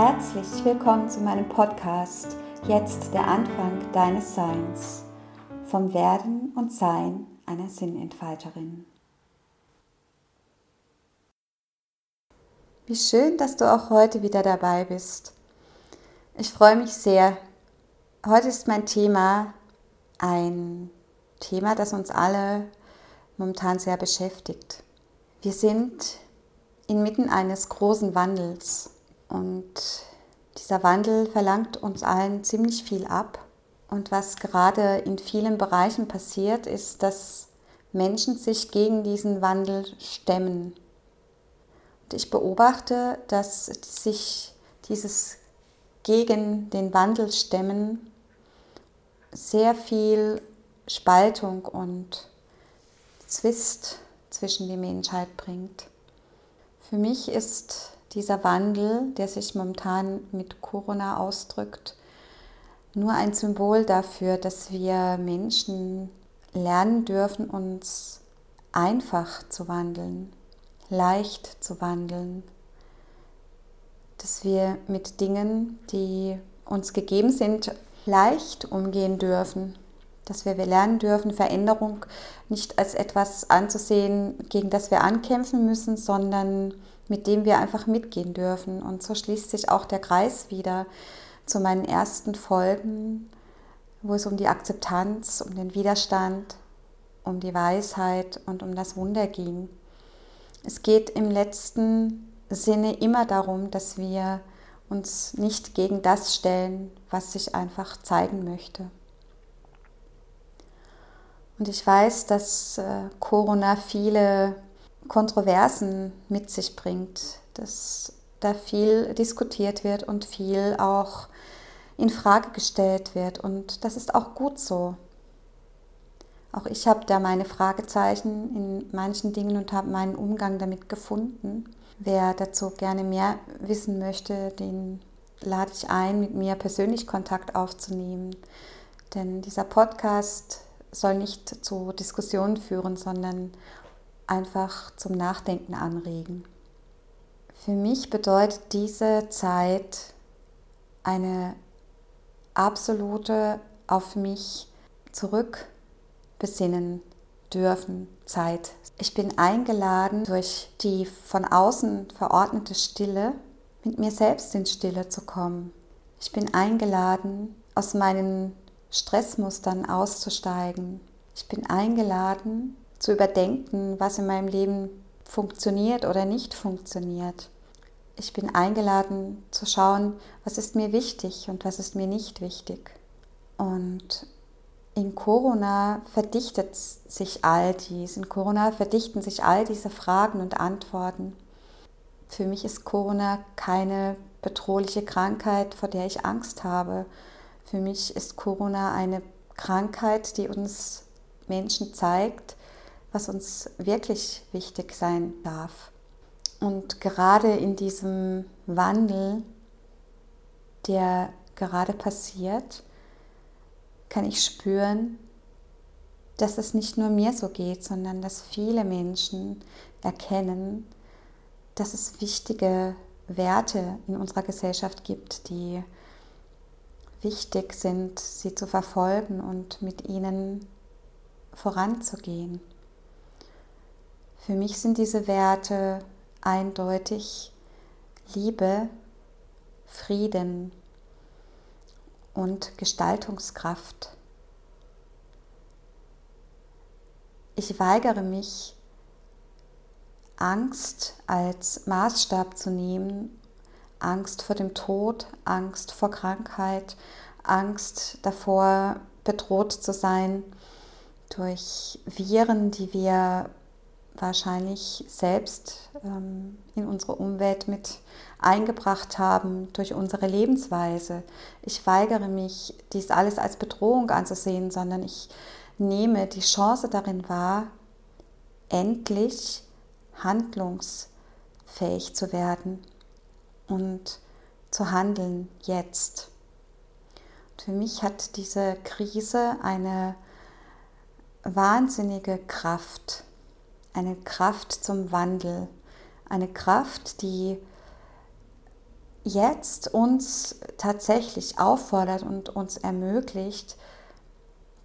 Herzlich willkommen zu meinem Podcast Jetzt der Anfang deines Seins vom Werden und Sein einer Sinnentfalterin. Wie schön, dass du auch heute wieder dabei bist. Ich freue mich sehr. Heute ist mein Thema ein Thema, das uns alle momentan sehr beschäftigt. Wir sind inmitten eines großen Wandels und dieser Wandel verlangt uns allen ziemlich viel ab. Und was gerade in vielen Bereichen passiert, ist, dass Menschen sich gegen diesen Wandel stemmen und ich beobachte, dass sich dieses gegen den Wandel stemmen sehr viel Spaltung und Zwist zwischen die Menschheit bringt. Für mich ist dieser Wandel, der sich momentan mit Corona ausdrückt, nur ein Symbol dafür, dass wir Menschen lernen dürfen, uns einfach zu wandeln leicht zu wandeln, dass wir mit Dingen, die uns gegeben sind, leicht umgehen dürfen, dass wir lernen dürfen, Veränderung nicht als etwas anzusehen, gegen das wir ankämpfen müssen, sondern mit dem wir einfach mitgehen dürfen. Und so schließt sich auch der Kreis wieder zu meinen ersten Folgen, wo es um die Akzeptanz, um den Widerstand, um die Weisheit und um das Wunder ging. Es geht im letzten Sinne immer darum, dass wir uns nicht gegen das stellen, was sich einfach zeigen möchte. Und ich weiß, dass äh, Corona viele Kontroversen mit sich bringt, dass da viel diskutiert wird und viel auch in Frage gestellt wird. Und das ist auch gut so. Auch ich habe da meine Fragezeichen in manchen Dingen und habe meinen Umgang damit gefunden. Wer dazu gerne mehr wissen möchte, den lade ich ein, mit mir persönlich Kontakt aufzunehmen. Denn dieser Podcast soll nicht zu Diskussionen führen, sondern einfach zum Nachdenken anregen. Für mich bedeutet diese Zeit eine absolute auf mich zurück besinnen dürfen Zeit. Ich bin eingeladen, durch die von außen verordnete Stille mit mir selbst in Stille zu kommen. Ich bin eingeladen, aus meinen Stressmustern auszusteigen. Ich bin eingeladen, zu überdenken, was in meinem Leben funktioniert oder nicht funktioniert. Ich bin eingeladen zu schauen, was ist mir wichtig und was ist mir nicht wichtig. Und in Corona verdichtet sich all dies. In Corona verdichten sich all diese Fragen und Antworten. Für mich ist Corona keine bedrohliche Krankheit, vor der ich Angst habe. Für mich ist Corona eine Krankheit, die uns Menschen zeigt, was uns wirklich wichtig sein darf. Und gerade in diesem Wandel, der gerade passiert, kann ich spüren, dass es nicht nur mir so geht, sondern dass viele Menschen erkennen, dass es wichtige Werte in unserer Gesellschaft gibt, die wichtig sind, sie zu verfolgen und mit ihnen voranzugehen. Für mich sind diese Werte eindeutig Liebe, Frieden, und Gestaltungskraft. Ich weigere mich, Angst als Maßstab zu nehmen, Angst vor dem Tod, Angst vor Krankheit, Angst davor, bedroht zu sein durch Viren, die wir wahrscheinlich selbst ähm, in unsere Umwelt mit eingebracht haben durch unsere Lebensweise. Ich weigere mich, dies alles als Bedrohung anzusehen, sondern ich nehme die Chance darin wahr, endlich handlungsfähig zu werden und zu handeln jetzt. Und für mich hat diese Krise eine wahnsinnige Kraft, eine Kraft zum Wandel, eine Kraft, die jetzt uns tatsächlich auffordert und uns ermöglicht,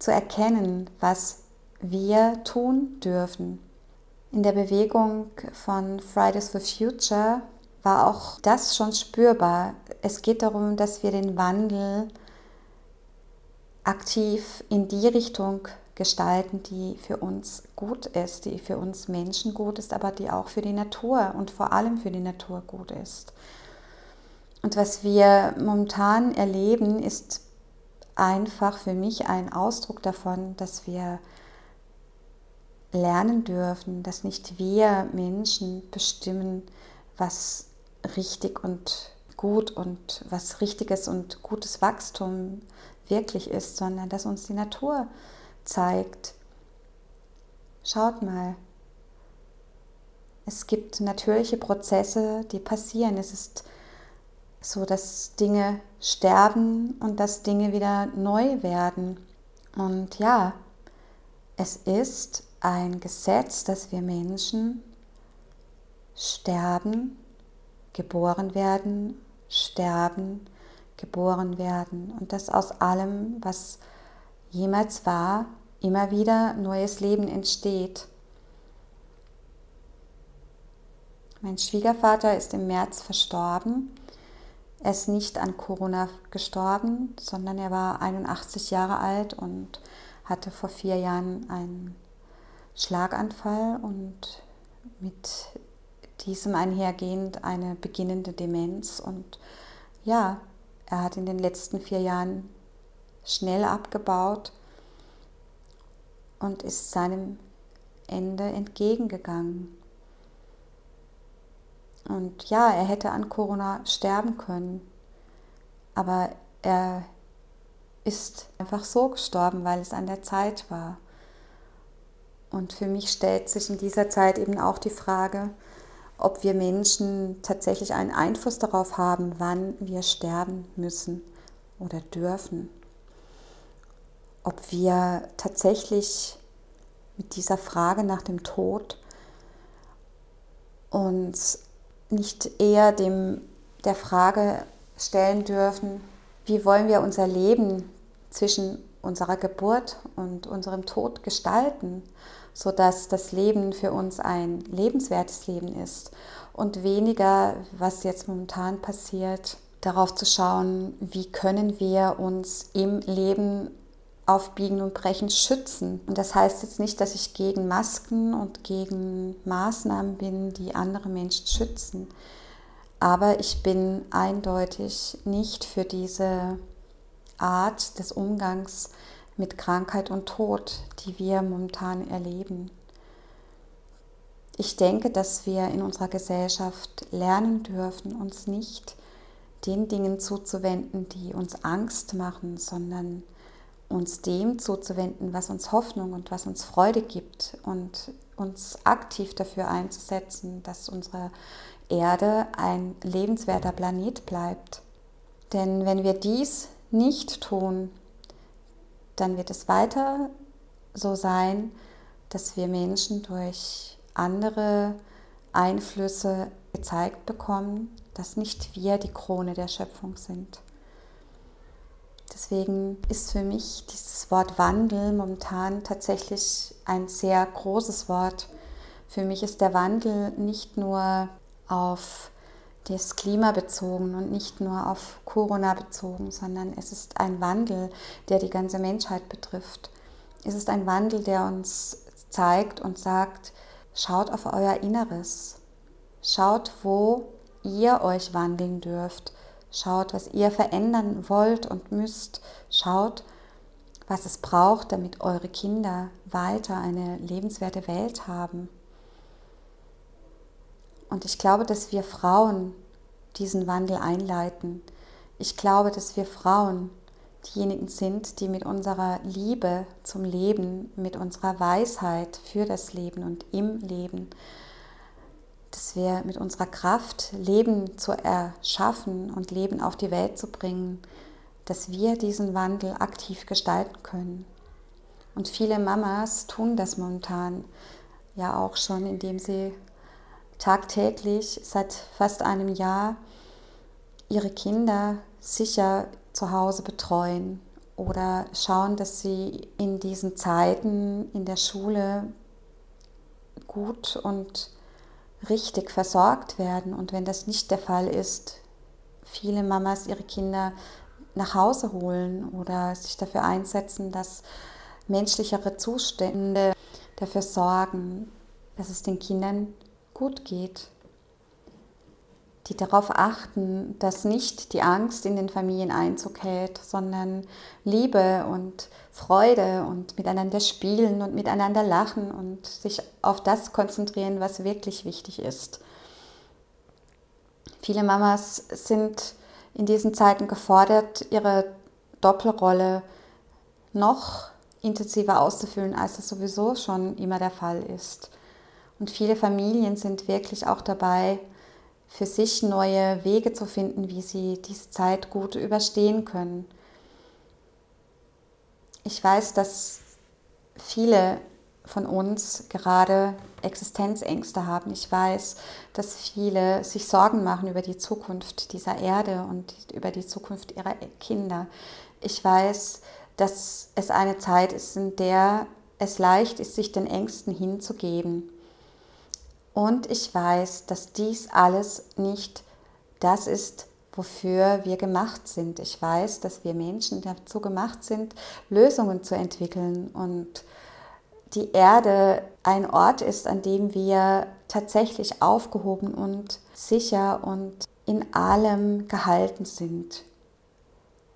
zu erkennen, was wir tun dürfen. In der Bewegung von Fridays for Future war auch das schon spürbar. Es geht darum, dass wir den Wandel aktiv in die Richtung gestalten, die für uns gut ist, die für uns Menschen gut ist, aber die auch für die Natur und vor allem für die Natur gut ist. Und was wir momentan erleben, ist einfach für mich ein Ausdruck davon, dass wir lernen dürfen, dass nicht wir Menschen bestimmen, was richtig und gut und was richtiges und gutes Wachstum wirklich ist, sondern dass uns die Natur zeigt, schaut mal, es gibt natürliche Prozesse, die passieren. Es ist so, dass Dinge sterben und dass Dinge wieder neu werden. Und ja, es ist ein Gesetz, dass wir Menschen sterben, geboren werden, sterben, geboren werden und dass aus allem, was jemals war, immer wieder neues Leben entsteht. Mein Schwiegervater ist im März verstorben. Er ist nicht an Corona gestorben, sondern er war 81 Jahre alt und hatte vor vier Jahren einen Schlaganfall und mit diesem einhergehend eine beginnende Demenz. Und ja, er hat in den letzten vier Jahren schnell abgebaut und ist seinem Ende entgegengegangen. Und ja, er hätte an Corona sterben können, aber er ist einfach so gestorben, weil es an der Zeit war. Und für mich stellt sich in dieser Zeit eben auch die Frage, ob wir Menschen tatsächlich einen Einfluss darauf haben, wann wir sterben müssen oder dürfen ob wir tatsächlich mit dieser Frage nach dem Tod uns nicht eher dem, der Frage stellen dürfen, wie wollen wir unser Leben zwischen unserer Geburt und unserem Tod gestalten, sodass das Leben für uns ein lebenswertes Leben ist und weniger, was jetzt momentan passiert, darauf zu schauen, wie können wir uns im Leben auf Biegen und Brechen schützen. Und das heißt jetzt nicht, dass ich gegen Masken und gegen Maßnahmen bin, die andere Menschen schützen. Aber ich bin eindeutig nicht für diese Art des Umgangs mit Krankheit und Tod, die wir momentan erleben. Ich denke, dass wir in unserer Gesellschaft lernen dürfen, uns nicht den Dingen zuzuwenden, die uns Angst machen, sondern uns dem zuzuwenden, was uns Hoffnung und was uns Freude gibt und uns aktiv dafür einzusetzen, dass unsere Erde ein lebenswerter Planet bleibt. Denn wenn wir dies nicht tun, dann wird es weiter so sein, dass wir Menschen durch andere Einflüsse gezeigt bekommen, dass nicht wir die Krone der Schöpfung sind. Deswegen ist für mich dieses Wort Wandel momentan tatsächlich ein sehr großes Wort. Für mich ist der Wandel nicht nur auf das Klima bezogen und nicht nur auf Corona bezogen, sondern es ist ein Wandel, der die ganze Menschheit betrifft. Es ist ein Wandel, der uns zeigt und sagt, schaut auf euer Inneres. Schaut, wo ihr euch wandeln dürft. Schaut, was ihr verändern wollt und müsst. Schaut, was es braucht, damit eure Kinder weiter eine lebenswerte Welt haben. Und ich glaube, dass wir Frauen diesen Wandel einleiten. Ich glaube, dass wir Frauen diejenigen sind, die mit unserer Liebe zum Leben, mit unserer Weisheit für das Leben und im Leben dass wir mit unserer Kraft Leben zu erschaffen und Leben auf die Welt zu bringen, dass wir diesen Wandel aktiv gestalten können. Und viele Mamas tun das momentan ja auch schon, indem sie tagtäglich seit fast einem Jahr ihre Kinder sicher zu Hause betreuen oder schauen, dass sie in diesen Zeiten in der Schule gut und richtig versorgt werden. Und wenn das nicht der Fall ist, viele Mamas ihre Kinder nach Hause holen oder sich dafür einsetzen, dass menschlichere Zustände dafür sorgen, dass es den Kindern gut geht die darauf achten, dass nicht die Angst in den Familien Einzug hält, sondern Liebe und Freude und miteinander spielen und miteinander lachen und sich auf das konzentrieren, was wirklich wichtig ist. Viele Mamas sind in diesen Zeiten gefordert, ihre Doppelrolle noch intensiver auszufüllen, als es sowieso schon immer der Fall ist. Und viele Familien sind wirklich auch dabei, für sich neue Wege zu finden, wie sie diese Zeit gut überstehen können. Ich weiß, dass viele von uns gerade Existenzängste haben. Ich weiß, dass viele sich Sorgen machen über die Zukunft dieser Erde und über die Zukunft ihrer Kinder. Ich weiß, dass es eine Zeit ist, in der es leicht ist, sich den Ängsten hinzugeben. Und ich weiß, dass dies alles nicht das ist, wofür wir gemacht sind. Ich weiß, dass wir Menschen dazu gemacht sind, Lösungen zu entwickeln und die Erde ein Ort ist, an dem wir tatsächlich aufgehoben und sicher und in allem gehalten sind.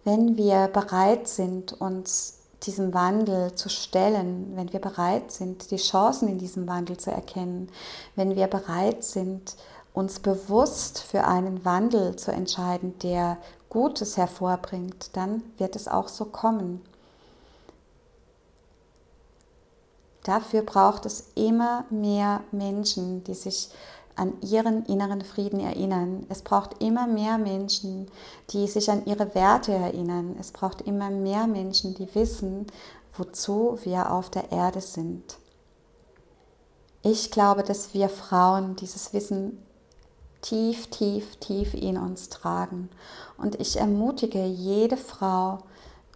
Wenn wir bereit sind, uns diesem Wandel zu stellen, wenn wir bereit sind, die Chancen in diesem Wandel zu erkennen, wenn wir bereit sind, uns bewusst für einen Wandel zu entscheiden, der Gutes hervorbringt, dann wird es auch so kommen. Dafür braucht es immer mehr Menschen, die sich an ihren inneren Frieden erinnern. Es braucht immer mehr Menschen, die sich an ihre Werte erinnern. Es braucht immer mehr Menschen, die wissen, wozu wir auf der Erde sind. Ich glaube, dass wir Frauen dieses Wissen tief, tief, tief in uns tragen. Und ich ermutige jede Frau,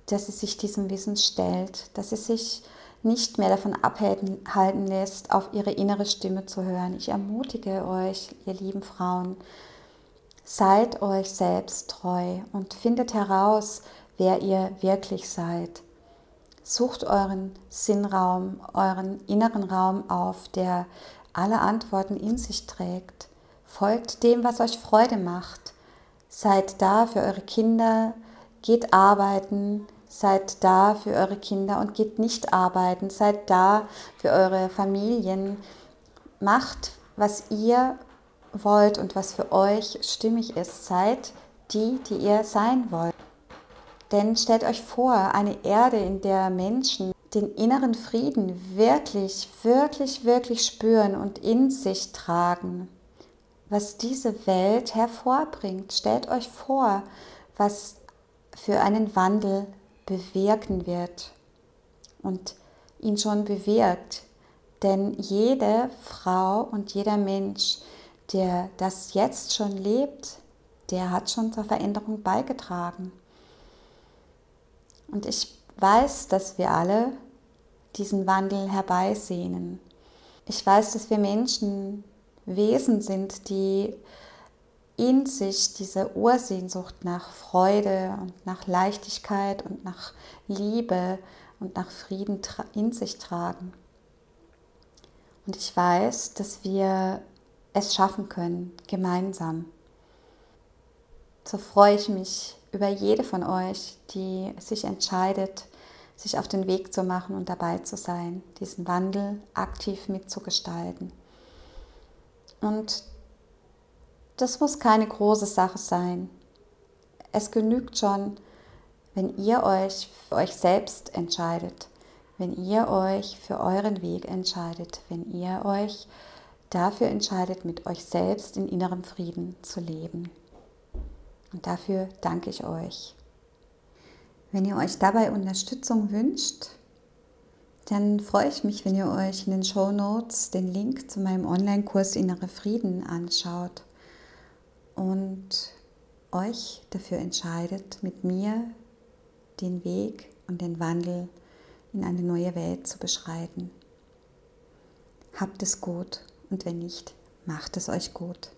dass sie sich diesem Wissen stellt, dass sie sich nicht mehr davon abhalten lässt, auf ihre innere Stimme zu hören. Ich ermutige euch, ihr lieben Frauen, seid euch selbst treu und findet heraus, wer ihr wirklich seid. Sucht euren Sinnraum, euren inneren Raum auf, der alle Antworten in sich trägt. Folgt dem, was euch Freude macht. Seid da für eure Kinder, geht arbeiten, Seid da für eure Kinder und geht nicht arbeiten. Seid da für eure Familien. Macht, was ihr wollt und was für euch stimmig ist. Seid die, die ihr sein wollt. Denn stellt euch vor, eine Erde, in der Menschen den inneren Frieden wirklich, wirklich, wirklich spüren und in sich tragen. Was diese Welt hervorbringt. Stellt euch vor, was für einen Wandel bewirken wird und ihn schon bewirkt. Denn jede Frau und jeder Mensch, der das jetzt schon lebt, der hat schon zur Veränderung beigetragen. Und ich weiß, dass wir alle diesen Wandel herbeisehnen. Ich weiß, dass wir Menschen Wesen sind, die in sich diese Ursehnsucht nach Freude und nach Leichtigkeit und nach Liebe und nach Frieden in sich tragen. Und ich weiß, dass wir es schaffen können, gemeinsam. So freue ich mich über jede von euch, die sich entscheidet, sich auf den Weg zu machen und dabei zu sein, diesen Wandel aktiv mitzugestalten. Und das muss keine große Sache sein. Es genügt schon, wenn ihr euch für euch selbst entscheidet, wenn ihr euch für euren Weg entscheidet, wenn ihr euch dafür entscheidet, mit euch selbst in innerem Frieden zu leben. Und dafür danke ich euch. Wenn ihr euch dabei Unterstützung wünscht, dann freue ich mich, wenn ihr euch in den Show Notes den Link zu meinem Online-Kurs Innere Frieden anschaut. Und euch dafür entscheidet, mit mir den Weg und den Wandel in eine neue Welt zu beschreiten. Habt es gut und wenn nicht, macht es euch gut.